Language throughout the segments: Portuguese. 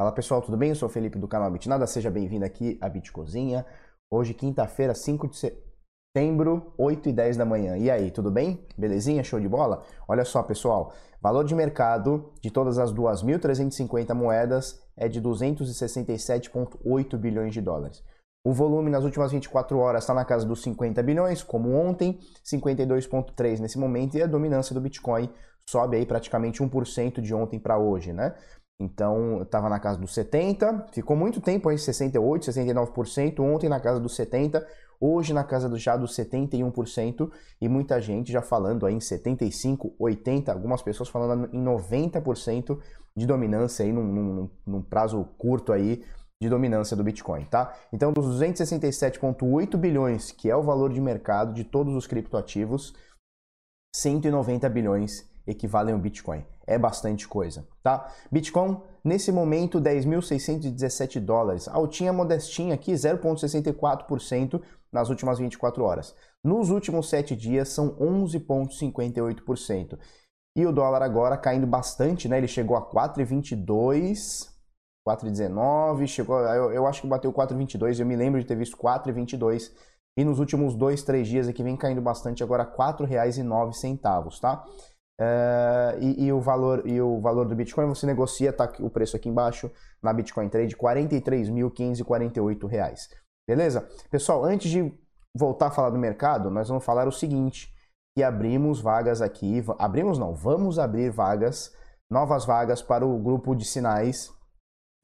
Fala pessoal, tudo bem? Eu sou o Felipe do canal Bitnada, seja bem-vindo aqui à Bitcozinha. Hoje, quinta-feira, 5 de setembro, 8 e 10 da manhã. E aí, tudo bem? Belezinha? Show de bola? Olha só, pessoal, valor de mercado de todas as 2.350 moedas é de 267,8 bilhões de dólares. O volume nas últimas 24 horas está na casa dos 50 bilhões, como ontem, 52,3 nesse momento, e a dominância do Bitcoin sobe aí praticamente 1% de ontem para hoje, né? Então, estava na casa dos 70, ficou muito tempo aí, 68, 69%, ontem na casa dos 70, hoje na casa do, já dos 71%, e muita gente já falando aí em 75, 80, algumas pessoas falando em 90% de dominância aí num, num, num prazo curto aí de dominância do Bitcoin, tá? Então, dos 267,8 bilhões, que é o valor de mercado de todos os criptoativos, 190 bilhões equivalem ao Bitcoin. É bastante coisa, tá? Bitcoin, nesse momento, 10.617 dólares. Altinha modestinha aqui, 0,64% nas últimas 24 horas. Nos últimos 7 dias, são 11,58%. E o dólar agora caindo bastante, né? Ele chegou a 4,22... 4,19, chegou, eu, eu acho que bateu 4,22, eu me lembro de ter visto 4,22 e nos últimos dois, três dias aqui vem caindo bastante, agora R$ 4,09, tá? Uh, e, e, o valor, e o valor do Bitcoin você negocia, tá o preço aqui embaixo na Bitcoin Trade, 43.548 reais. Beleza? Pessoal, antes de voltar a falar do mercado, nós vamos falar o seguinte, que abrimos vagas aqui, abrimos não, vamos abrir vagas, novas vagas para o grupo de sinais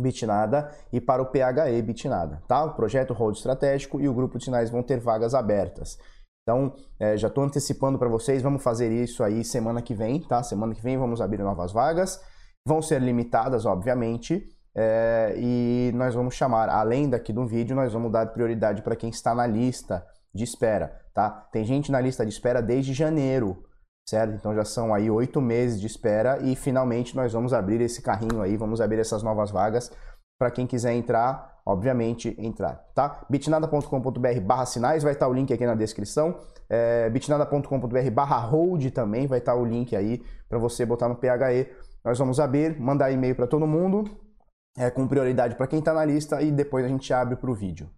Bitnada e para o PHE Bitnada, tá? O projeto Road Estratégico e o grupo de sinais vão ter vagas abertas. Então, é, já estou antecipando para vocês, vamos fazer isso aí semana que vem, tá? Semana que vem vamos abrir novas vagas, vão ser limitadas, obviamente, é, e nós vamos chamar, além daqui do vídeo, nós vamos dar prioridade para quem está na lista de espera, tá? Tem gente na lista de espera desde janeiro, certo? Então já são aí oito meses de espera e finalmente nós vamos abrir esse carrinho aí, vamos abrir essas novas vagas para quem quiser entrar obviamente, entrar, tá? bitnada.com.br barra sinais, vai estar o link aqui na descrição, é, bitnada.com.br barra hold também, vai estar o link aí para você botar no PHE. Nós vamos abrir, mandar e-mail para todo mundo, é, com prioridade para quem está na lista e depois a gente abre para o vídeo,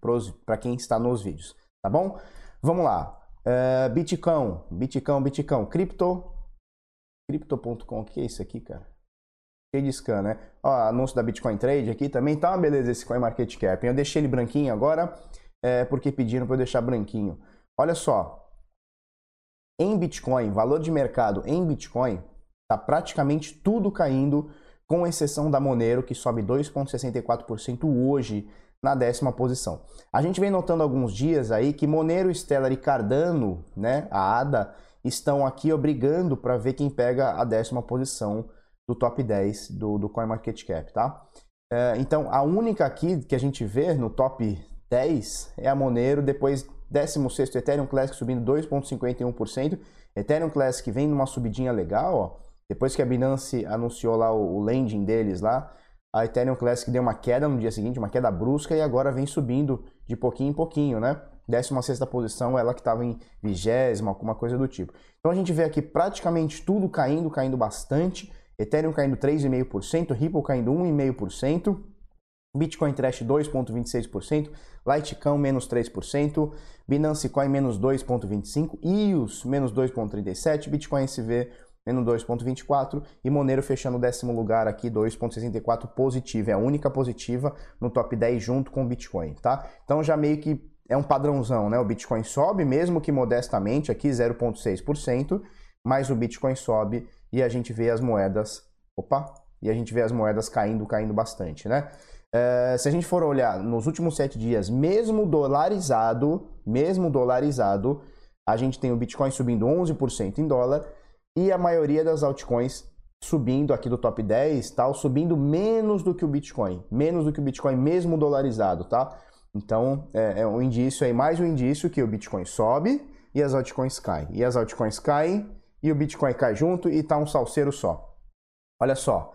para quem está nos vídeos, tá bom? Vamos lá, é, Bitcão, Bitcão, Bitcão, Cripto, Crypto.com, o que é isso aqui, cara? Scan, né? Ó, anúncio da Bitcoin Trade aqui também, tá uma beleza esse CoinMarketCap. Eu deixei ele branquinho agora, é, porque pediram para eu deixar branquinho. Olha só, em Bitcoin, valor de mercado em Bitcoin, tá praticamente tudo caindo, com exceção da Monero, que sobe 2,64% hoje na décima posição. A gente vem notando alguns dias aí que Monero, Stellar e Cardano, né, a ADA, estão aqui obrigando para ver quem pega a décima posição do top 10 do, do CoinMarketCap, tá? É, então, a única aqui que a gente vê no top 10 é a Monero, depois 16 Ethereum Classic subindo 2,51%, Ethereum Classic vem numa subidinha legal, ó. Depois que a Binance anunciou lá o, o landing deles lá, a Ethereum Classic deu uma queda no dia seguinte, uma queda brusca, e agora vem subindo de pouquinho em pouquinho, né? 16 posição, ela que estava em vigésima, alguma coisa do tipo. Então a gente vê aqui praticamente tudo caindo, caindo bastante. Ethereum caindo 3,5%, Ripple caindo 1,5%, Bitcoin Trash 2,26%, Litecoin menos 3%, Binance Coin menos 2,25%, EOS menos 2,37%, Bitcoin SV menos 2,24% e Monero fechando o décimo lugar aqui, 2,64% positivo. É a única positiva no top 10 junto com o Bitcoin, tá? Então já meio que é um padrãozão, né? O Bitcoin sobe, mesmo que modestamente, aqui 0,6%, mas o Bitcoin sobe e a gente vê as moedas, opa, e a gente vê as moedas caindo, caindo bastante, né? É, se a gente for olhar nos últimos sete dias, mesmo dolarizado, mesmo dolarizado, a gente tem o Bitcoin subindo 11% em dólar e a maioria das altcoins subindo aqui do top 10, tal, subindo menos do que o Bitcoin, menos do que o Bitcoin mesmo dolarizado, tá? Então é, é um indício aí, mais um indício que o Bitcoin sobe e as altcoins caem. E as altcoins caem, e o Bitcoin cai junto e tá um salseiro só. Olha só.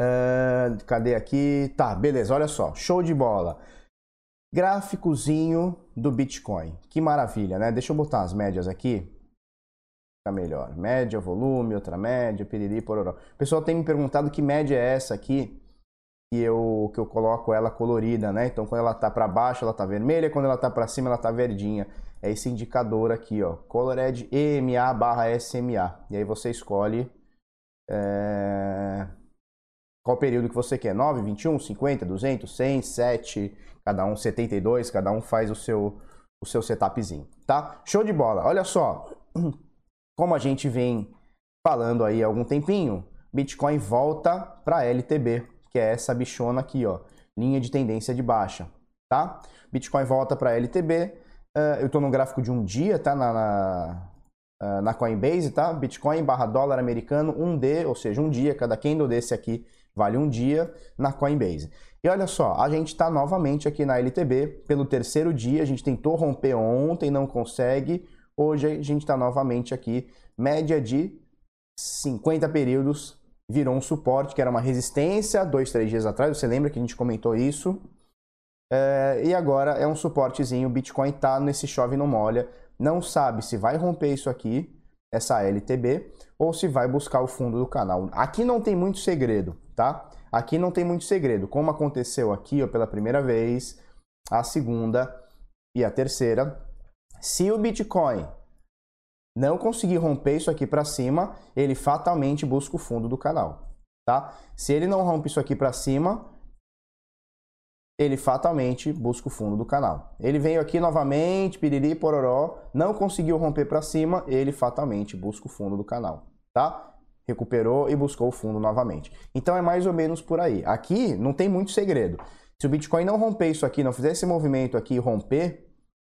Uh, cadê aqui? Tá, beleza, olha só. Show de bola. Gráficozinho do Bitcoin. Que maravilha, né? Deixa eu botar as médias aqui. Fica melhor. Média, volume, outra média, piriri, pororó. O pessoal tem me perguntado que média é essa aqui. que eu, que eu coloco ela colorida, né? Então, quando ela tá para baixo, ela tá vermelha, quando ela tá para cima, ela tá verdinha. É esse indicador aqui, ó, Colored EMA barra SMA. E aí você escolhe é... qual período que você quer, 9, 21, 50, 200, 100, 7, cada um 72, cada um faz o seu, o seu setupzinho, tá? Show de bola. Olha só, como a gente vem falando aí há algum tempinho, Bitcoin volta para LTB, que é essa bichona aqui, ó, linha de tendência de baixa, tá? Bitcoin volta para LTB, eu estou no gráfico de um dia, tá? Na, na, uh, na, Coinbase, tá? Bitcoin barra dólar americano, um D, ou seja, um dia, cada candle desse aqui vale um dia na Coinbase. E olha só, a gente está novamente aqui na LTB pelo terceiro dia, a gente tentou romper ontem, não consegue, hoje a gente está novamente aqui, média de 50 períodos virou um suporte que era uma resistência dois, três dias atrás. Você lembra que a gente comentou isso? É, e agora é um suportezinho. O Bitcoin está nesse chove não molha. Não sabe se vai romper isso aqui, essa LTB, ou se vai buscar o fundo do canal. Aqui não tem muito segredo, tá? Aqui não tem muito segredo. Como aconteceu aqui ó, pela primeira vez, a segunda e a terceira. Se o Bitcoin não conseguir romper isso aqui para cima, ele fatalmente busca o fundo do canal, tá? Se ele não rompe isso aqui para cima, ele fatalmente busca o fundo do canal. Ele veio aqui novamente, piriri, pororó, não conseguiu romper para cima, ele fatalmente busca o fundo do canal, tá? Recuperou e buscou o fundo novamente. Então é mais ou menos por aí. Aqui não tem muito segredo. Se o Bitcoin não romper isso aqui, não fizer esse movimento aqui e romper,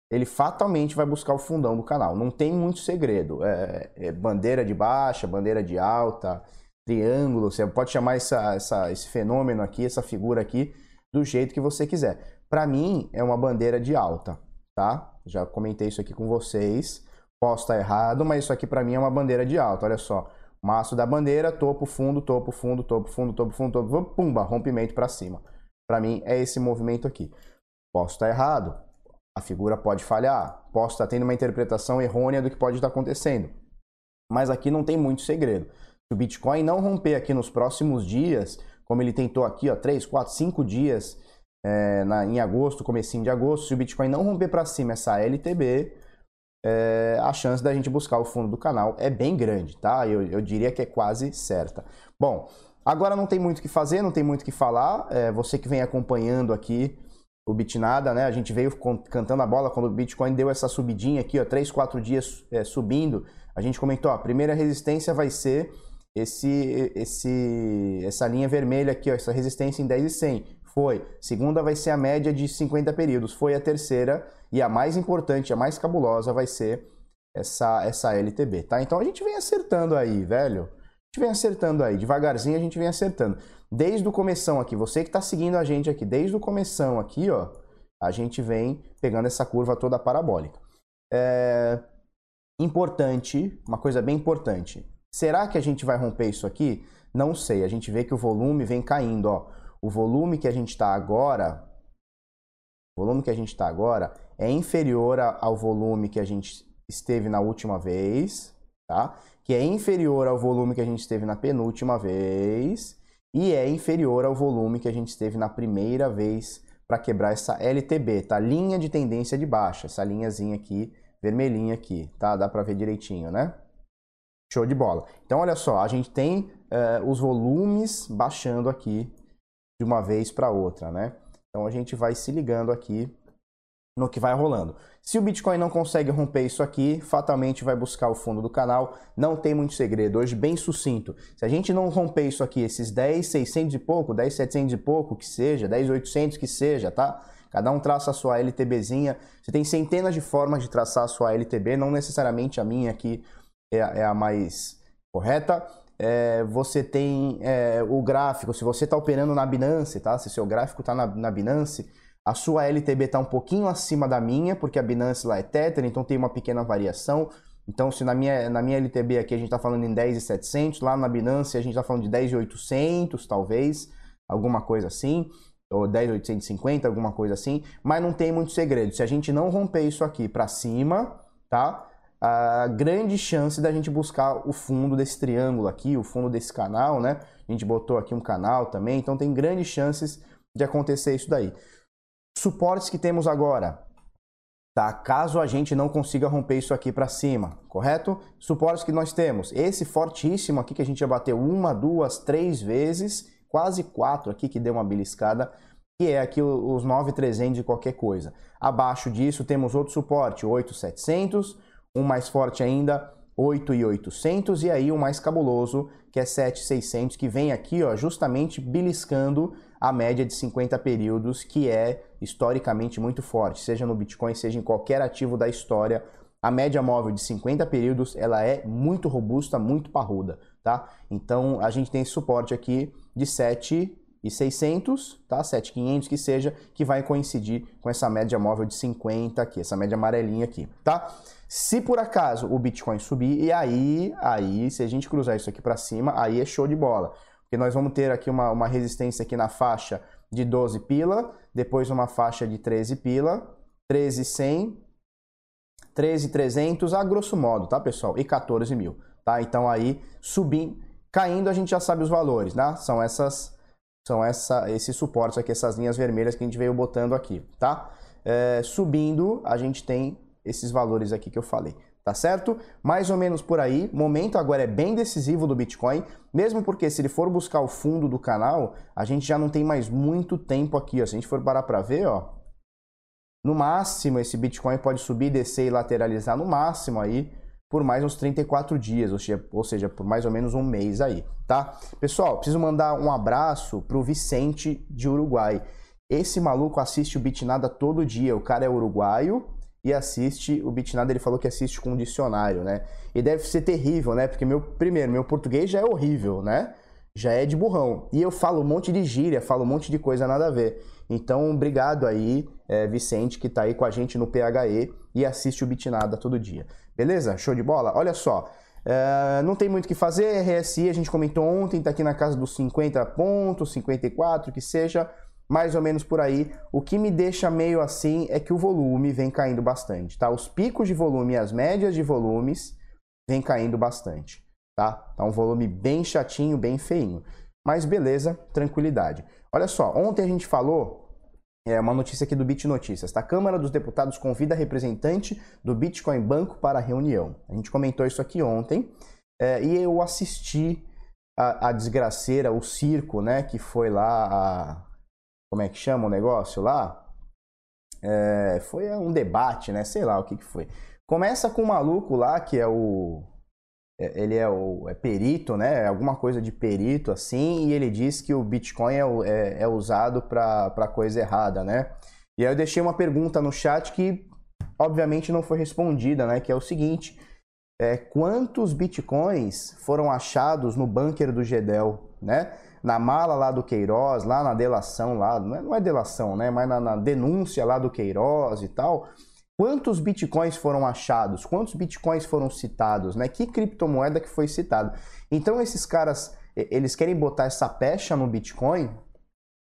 ele fatalmente vai buscar o fundão do canal. Não tem muito segredo. É, é bandeira de baixa, bandeira de alta, triângulo. Você pode chamar essa, essa, esse fenômeno aqui, essa figura aqui, do jeito que você quiser. Para mim, é uma bandeira de alta, tá? Já comentei isso aqui com vocês. Posso estar errado, mas isso aqui para mim é uma bandeira de alta. Olha só. Maço da bandeira, topo, fundo, topo, fundo, topo, fundo, topo, fundo, topo, pumba, rompimento para cima. Para mim é esse movimento aqui. Posso estar errado, a figura pode falhar, posso estar tendo uma interpretação errônea do que pode estar acontecendo. Mas aqui não tem muito segredo. Se o Bitcoin não romper aqui nos próximos dias, como ele tentou aqui, ó, 3, 4, 5 dias é, na, em agosto, comecinho de agosto, se o Bitcoin não romper para cima essa LTB, é, a chance da gente buscar o fundo do canal é bem grande, tá? Eu, eu diria que é quase certa. Bom, agora não tem muito o que fazer, não tem muito o que falar. É, você que vem acompanhando aqui o Bitnada, né? A gente veio cantando a bola quando o Bitcoin deu essa subidinha aqui, ó, 3, 4 dias é, subindo. A gente comentou, ó, a primeira resistência vai ser esse, esse, essa linha vermelha aqui, ó, essa resistência em 10 e 100. Foi. Segunda vai ser a média de 50 períodos. Foi a terceira e a mais importante, a mais cabulosa vai ser essa, essa LTB, tá? Então a gente vem acertando aí, velho. A gente vem acertando aí, devagarzinho a gente vem acertando desde o começão aqui, você que está seguindo a gente aqui, desde o começão aqui, ó, a gente vem pegando essa curva toda parabólica. É... Importante, uma coisa bem importante. Será que a gente vai romper isso aqui? Não sei. A gente vê que o volume vem caindo, ó. O volume que a gente está agora, o volume que a gente está agora é inferior ao volume que a gente esteve na última vez, tá? Que é inferior ao volume que a gente esteve na penúltima vez e é inferior ao volume que a gente teve na primeira vez para quebrar essa LTB, tá? Linha de tendência de baixa, essa linhazinha aqui, vermelhinha aqui, tá? Dá para ver direitinho, né? Show de bola. Então, olha só, a gente tem uh, os volumes baixando aqui de uma vez para outra, né? Então, a gente vai se ligando aqui no que vai rolando. Se o Bitcoin não consegue romper isso aqui, fatalmente vai buscar o fundo do canal. Não tem muito segredo. Hoje, bem sucinto. Se a gente não romper isso aqui, esses 10, 600 e pouco, 10, 700 e pouco, que seja, 10, 800 que seja, tá? Cada um traça a sua LTBzinha. Você tem centenas de formas de traçar a sua LTB, não necessariamente a minha aqui é, é a mais correta. É, você tem é, o gráfico, se você está operando na Binance, tá? Se seu gráfico está na, na Binance, a sua LTB está um pouquinho acima da minha, porque a Binance lá é Tether, então tem uma pequena variação. Então, se na minha, na minha LTB aqui a gente está falando em 10,700, lá na Binance a gente está falando de 10,800, talvez, alguma coisa assim, ou 10,850, alguma coisa assim, mas não tem muito segredo. Se a gente não romper isso aqui para cima, tá? A grande chance da gente buscar o fundo desse triângulo aqui, o fundo desse canal, né? A gente botou aqui um canal também, então tem grandes chances de acontecer isso daí. Suportes que temos agora, tá? Caso a gente não consiga romper isso aqui para cima, correto? Suportes que nós temos, esse fortíssimo aqui que a gente já bateu uma, duas, três vezes, quase quatro aqui que deu uma beliscada, que é aqui os 9,300 de qualquer coisa. Abaixo disso temos outro suporte, 8,700, um mais forte ainda, 8,800 e aí o mais cabuloso, que é 7,600, que vem aqui, ó, justamente beliscando a média de 50 períodos, que é historicamente muito forte, seja no Bitcoin, seja em qualquer ativo da história. A média móvel de 50 períodos, ela é muito robusta, muito parruda, tá? Então, a gente tem esse suporte aqui de 7,600, tá? 7,500 que seja, que vai coincidir com essa média móvel de 50 aqui, essa média amarelinha aqui, tá? Se por acaso o Bitcoin subir, e aí, aí, se a gente cruzar isso aqui para cima, aí é show de bola que nós vamos ter aqui uma, uma resistência aqui na faixa de 12 pila, depois uma faixa de 13 pila, 13,100, 13,300 a grosso modo, tá pessoal? E 14 mil, tá? Então aí subindo, caindo a gente já sabe os valores, né? São essas, são essa, esses suportes aqui, essas linhas vermelhas que a gente veio botando aqui, tá? É, subindo a gente tem esses valores aqui que eu falei tá certo? Mais ou menos por aí. Momento agora é bem decisivo do Bitcoin, mesmo porque se ele for buscar o fundo do canal, a gente já não tem mais muito tempo aqui, ó. Se a gente for parar para ver, ó, no máximo esse Bitcoin pode subir, descer e lateralizar no máximo aí por mais uns 34 dias, ou seja, por mais ou menos um mês aí, tá? Pessoal, preciso mandar um abraço pro Vicente de Uruguai. Esse maluco assiste o Bitnada todo dia. O cara é uruguaio, e assiste, o Bitnada ele falou que assiste com um dicionário, né? E deve ser terrível, né? Porque meu primeiro, meu português já é horrível, né? Já é de burrão. E eu falo um monte de gíria, falo um monte de coisa nada a ver. Então, obrigado aí, é, Vicente, que tá aí com a gente no PHE e assiste o Bitnada todo dia. Beleza? Show de bola? Olha só. É, não tem muito o que fazer, RSI a gente comentou ontem, tá aqui na casa dos 50 pontos, 54, que seja mais ou menos por aí. O que me deixa meio assim é que o volume vem caindo bastante, tá? Os picos de volume e as médias de volumes vem caindo bastante, tá? Tá um volume bem chatinho, bem feinho. Mas beleza, tranquilidade. Olha só, ontem a gente falou é uma notícia aqui do Bit Notícias. Tá? A Câmara dos Deputados convida representante do Bitcoin Banco para a reunião. A gente comentou isso aqui ontem é, e eu assisti a, a, desgraceira, o circo, né, que foi lá a, como é que chama o negócio lá? É, foi um debate, né? Sei lá o que, que foi. Começa com um maluco lá que é o. É, ele é o é perito, né? É alguma coisa de perito assim, e ele diz que o Bitcoin é, é, é usado para coisa errada, né? E aí eu deixei uma pergunta no chat que obviamente não foi respondida, né? Que é o seguinte: é, quantos bitcoins foram achados no bunker do Gedel, né? Na mala lá do Queiroz, lá na delação lá, não é, não é delação, né? Mas na, na denúncia lá do Queiroz e tal. Quantos bitcoins foram achados? Quantos bitcoins foram citados? Né? Que criptomoeda que foi citado? Então esses caras, eles querem botar essa pecha no Bitcoin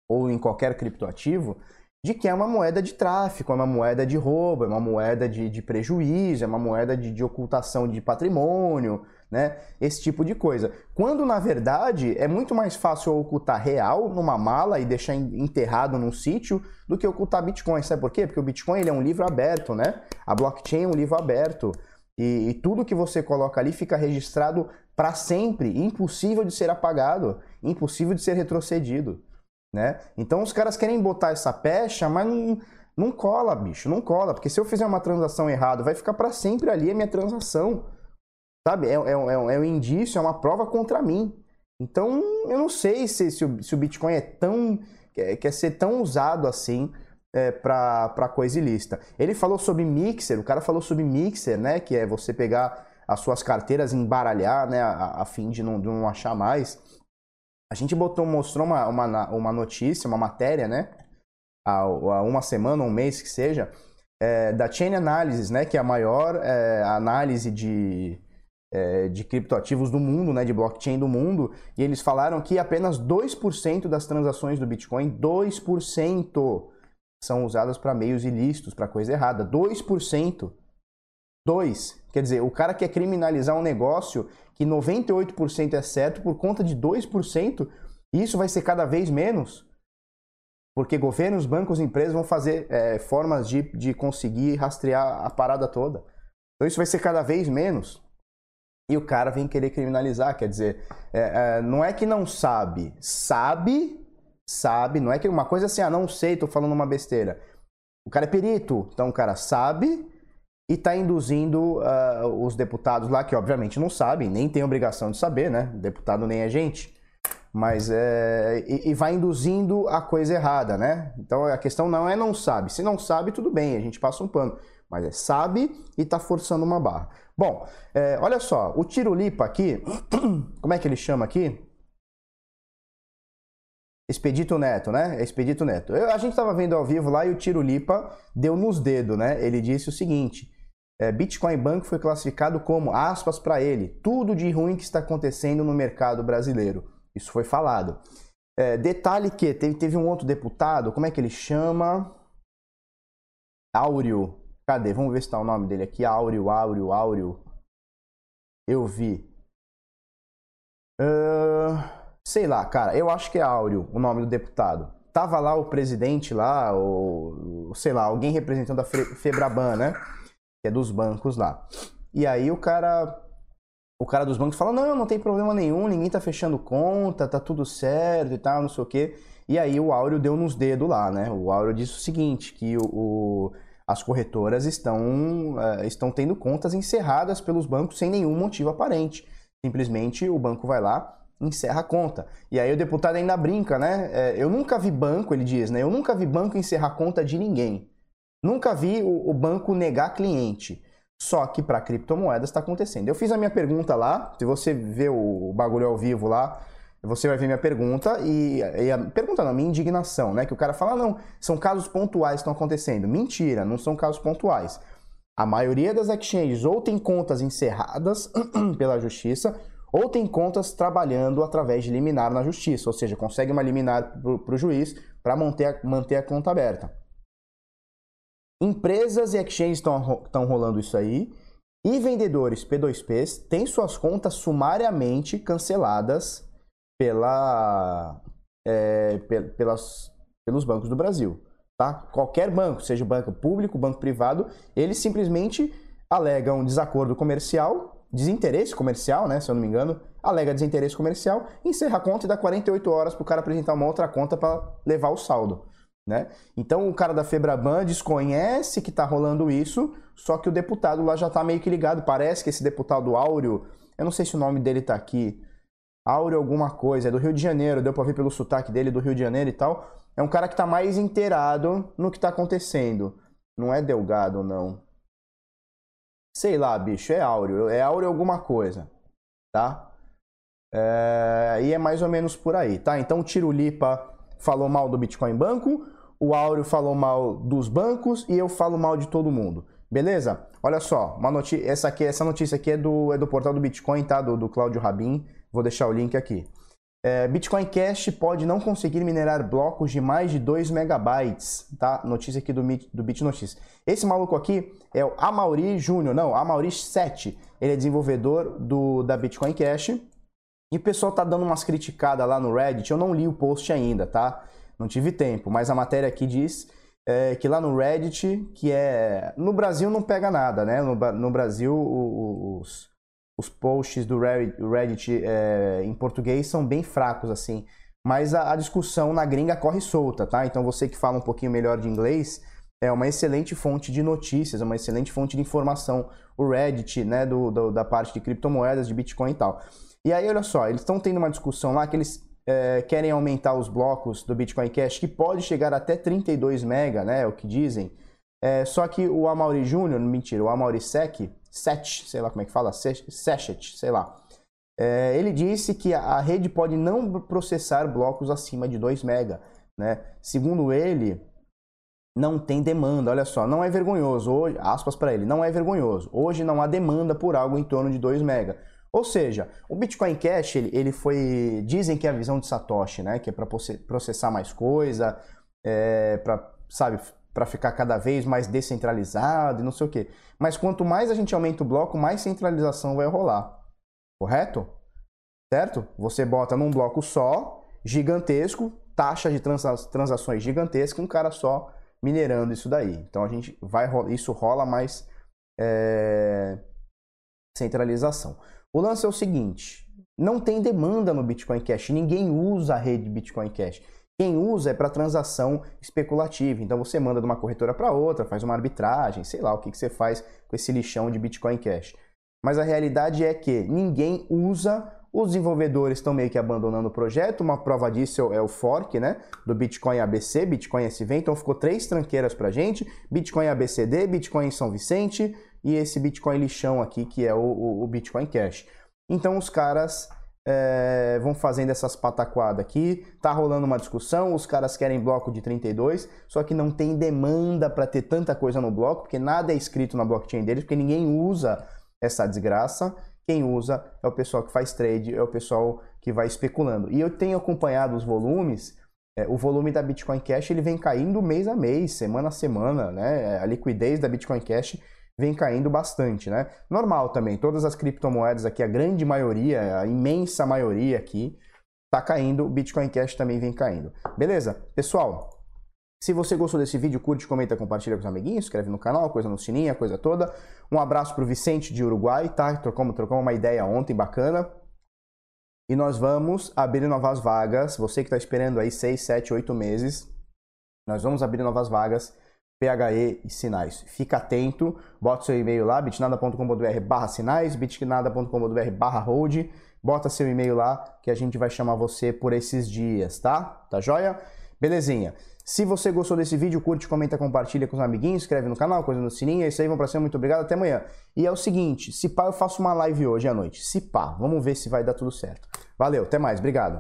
ou em qualquer criptoativo de que é uma moeda de tráfico, é uma moeda de roubo, é uma moeda de, de prejuízo, é uma moeda de, de ocultação de patrimônio, né? Esse tipo de coisa. Quando na verdade é muito mais fácil ocultar real numa mala e deixar enterrado num sítio do que ocultar Bitcoin. Sabe por quê? Porque o Bitcoin ele é um livro aberto, né? A blockchain é um livro aberto. E, e tudo que você coloca ali fica registrado para sempre, impossível de ser apagado, impossível de ser retrocedido, né? Então os caras querem botar essa pecha, mas não, não cola, bicho, não cola, porque se eu fizer uma transação errada, vai ficar para sempre ali a minha transação. Sabe? É, é, é, é um indício, é uma prova contra mim. Então, eu não sei se, se, o, se o Bitcoin é tão. quer, quer ser tão usado assim é, para coisa ilícita. Ele falou sobre mixer, o cara falou sobre mixer, né? Que é você pegar as suas carteiras e embaralhar, né? A, a fim de não, de não achar mais. A gente botou, mostrou uma, uma, uma notícia, uma matéria, né? Há, há uma semana, um mês que seja, é, da Chain Analysis, né? Que é a maior é, análise de é, de criptoativos do mundo, né, de blockchain do mundo, e eles falaram que apenas 2% das transações do Bitcoin, 2%, são usadas para meios ilícitos, para coisa errada. 2%. 2. Quer dizer, o cara quer criminalizar um negócio que 98% é certo por conta de 2%, e isso vai ser cada vez menos. Porque governos, bancos e empresas vão fazer é, formas de, de conseguir rastrear a parada toda. Então isso vai ser cada vez menos. E o cara vem querer criminalizar. Quer dizer, é, é, não é que não sabe. Sabe, sabe. Não é que uma coisa assim, ah, não sei, tô falando uma besteira. O cara é perito. Então o cara sabe e está induzindo uh, os deputados lá, que obviamente não sabem, nem tem obrigação de saber, né? Deputado nem é gente mas é, e, e, vai induzindo a coisa errada, né? Então a questão não é não sabe. Se não sabe, tudo bem, a gente passa um pano. Mas é sabe e está forçando uma barra. Bom, é, olha só, o Tirulipa aqui, como é que ele chama aqui? Expedito Neto, né? Expedito Neto. Eu, a gente estava vendo ao vivo lá e o Tirulipa deu nos dedos, né? Ele disse o seguinte: é, Bitcoin Bank foi classificado como, aspas para ele, tudo de ruim que está acontecendo no mercado brasileiro. Isso foi falado. É, detalhe que teve, teve um outro deputado, como é que ele chama? Áureo. Cadê? Vamos ver se está o nome dele aqui. Áureo, Áureo, Áureo. Eu vi. Uh, sei lá, cara. Eu acho que é Áureo o nome do deputado. Tava lá o presidente lá, ou sei lá, alguém representando a Febraban, né? Que é dos bancos lá. E aí o cara o cara dos bancos fala: não, não tem problema nenhum, ninguém tá fechando conta, tá tudo certo e tal, não sei o quê. E aí o Áureo deu nos dedos lá, né? O Áureo disse o seguinte: que o, o as corretoras estão, uh, estão tendo contas encerradas pelos bancos sem nenhum motivo aparente. Simplesmente o banco vai lá, encerra a conta. E aí o deputado ainda brinca, né? É, eu nunca vi banco, ele diz, né? Eu nunca vi banco encerrar conta de ninguém. Nunca vi o, o banco negar cliente. Só que para criptomoedas está acontecendo. Eu fiz a minha pergunta lá, se você vê o bagulho ao vivo lá, você vai ver minha pergunta e, e a pergunta não, minha indignação, né? Que o cara fala, ah, não, são casos pontuais que estão acontecendo. Mentira, não são casos pontuais. A maioria das exchanges ou tem contas encerradas pela justiça ou tem contas trabalhando através de liminar na justiça, ou seja, consegue uma liminar para o juiz para manter, manter a conta aberta. Empresas e exchanges estão rolando isso aí. E vendedores P2Ps têm suas contas sumariamente canceladas pela, é, pelas, pelos bancos do Brasil. Tá? Qualquer banco, seja banco público, banco privado, eles simplesmente alegam desacordo comercial, desinteresse comercial, né, se eu não me engano, alega desinteresse comercial, encerra a conta e dá 48 horas para o cara apresentar uma outra conta para levar o saldo. Né? Então o cara da Febraban desconhece que está rolando isso, só que o deputado lá já está meio que ligado. Parece que esse deputado Áureo, eu não sei se o nome dele está aqui, Áureo alguma coisa, é do Rio de Janeiro, deu para ver pelo sotaque dele do Rio de Janeiro e tal. É um cara que está mais inteirado no que está acontecendo. Não é Delgado, não. Sei lá, bicho, é Áureo. É Áureo alguma coisa, tá? É... E é mais ou menos por aí, tá? Então o Tirulipa falou mal do Bitcoin Banco, o Áureo falou mal dos bancos e eu falo mal de todo mundo. Beleza? Olha só, uma notícia, essa, aqui, essa notícia aqui é do, é do portal do Bitcoin, tá? Do, do Cláudio Rabin. Vou deixar o link aqui. É, Bitcoin Cash pode não conseguir minerar blocos de mais de 2 megabytes, tá? Notícia aqui do, do Bit Notícias. Esse maluco aqui é o Amauri Júnior, não, Amauri 7. Ele é desenvolvedor do, da Bitcoin Cash e o pessoal tá dando umas criticadas lá no Reddit. Eu não li o post ainda, tá? Não tive tempo, mas a matéria aqui diz é, que lá no Reddit, que é. No Brasil não pega nada, né? No, no Brasil, os, os posts do Reddit é, em português são bem fracos, assim. Mas a, a, discussão na gringa corre solta, tá? Então você que fala um pouquinho melhor de inglês, é uma excelente fonte de notícias, é uma excelente fonte de informação. O Reddit, né, do, do da parte de criptomoedas, de Bitcoin e tal. E aí, olha só, eles estão tendo uma discussão lá que eles é, querem aumentar os blocos do Bitcoin Cash, que pode chegar até 32 mega, né? É o que dizem. É, só que o Amaury Júnior, mentira, o Amaury Sec, Set, sei lá como é que fala, Sechet, sei lá. É, ele disse que a rede pode não processar blocos acima de 2 mega, né? Segundo ele, não tem demanda. Olha só, não é vergonhoso. Hoje, aspas para ele, não é vergonhoso. Hoje não há demanda por algo em torno de 2 mega. Ou seja, o Bitcoin Cash, ele, ele foi. Dizem que é a visão de Satoshi, né? Que é para processar mais coisa, é, para, sabe, para ficar cada vez mais descentralizado e não sei o quê. Mas quanto mais a gente aumenta o bloco, mais centralização vai rolar. Correto? Certo? Você bota num bloco só, gigantesco, taxa de transações gigantesca, um cara só minerando isso daí. Então a gente vai isso rola mais é, centralização. O lance é o seguinte: não tem demanda no Bitcoin Cash, ninguém usa a rede Bitcoin Cash. Quem usa é para transação especulativa. Então você manda de uma corretora para outra, faz uma arbitragem, sei lá o que, que você faz com esse lixão de Bitcoin Cash. Mas a realidade é que ninguém usa, os desenvolvedores estão meio que abandonando o projeto. Uma prova disso é o fork né, do Bitcoin ABC, Bitcoin SV. Então ficou três tranqueiras para gente: Bitcoin ABCD, Bitcoin São Vicente e esse Bitcoin lixão aqui que é o, o, o Bitcoin Cash. Então os caras é, vão fazendo essas pataquadas aqui. Tá rolando uma discussão, os caras querem bloco de 32, só que não tem demanda para ter tanta coisa no bloco, porque nada é escrito na blockchain deles, porque ninguém usa essa desgraça. Quem usa é o pessoal que faz trade, é o pessoal que vai especulando. E eu tenho acompanhado os volumes, é, o volume da Bitcoin Cash ele vem caindo mês a mês, semana a semana, né? A liquidez da Bitcoin Cash vem caindo bastante, né? Normal também, todas as criptomoedas aqui, a grande maioria, a imensa maioria aqui, tá caindo, o Bitcoin Cash também vem caindo. Beleza? Pessoal, se você gostou desse vídeo, curte, comenta, compartilha com os amiguinhos, inscreve no canal, coisa no sininho, coisa toda. Um abraço pro Vicente de Uruguai, tá? Trocamos, trocamos uma ideia ontem bacana. E nós vamos abrir novas vagas. Você que está esperando aí 6, 7, 8 meses, nós vamos abrir novas vagas PHE e sinais. Fica atento, bota seu e-mail lá, bitnada.com.br barra sinais, bitnada.com.br barra hold, bota seu e-mail lá que a gente vai chamar você por esses dias, tá? Tá joia? Belezinha. Se você gostou desse vídeo, curte, comenta, compartilha com os amiguinhos, inscreve no canal, coisa no sininho. É isso aí, vamos pra cima, muito obrigado, até amanhã. E é o seguinte, se pá, eu faço uma live hoje à noite. Se pá, vamos ver se vai dar tudo certo. Valeu, até mais, obrigado.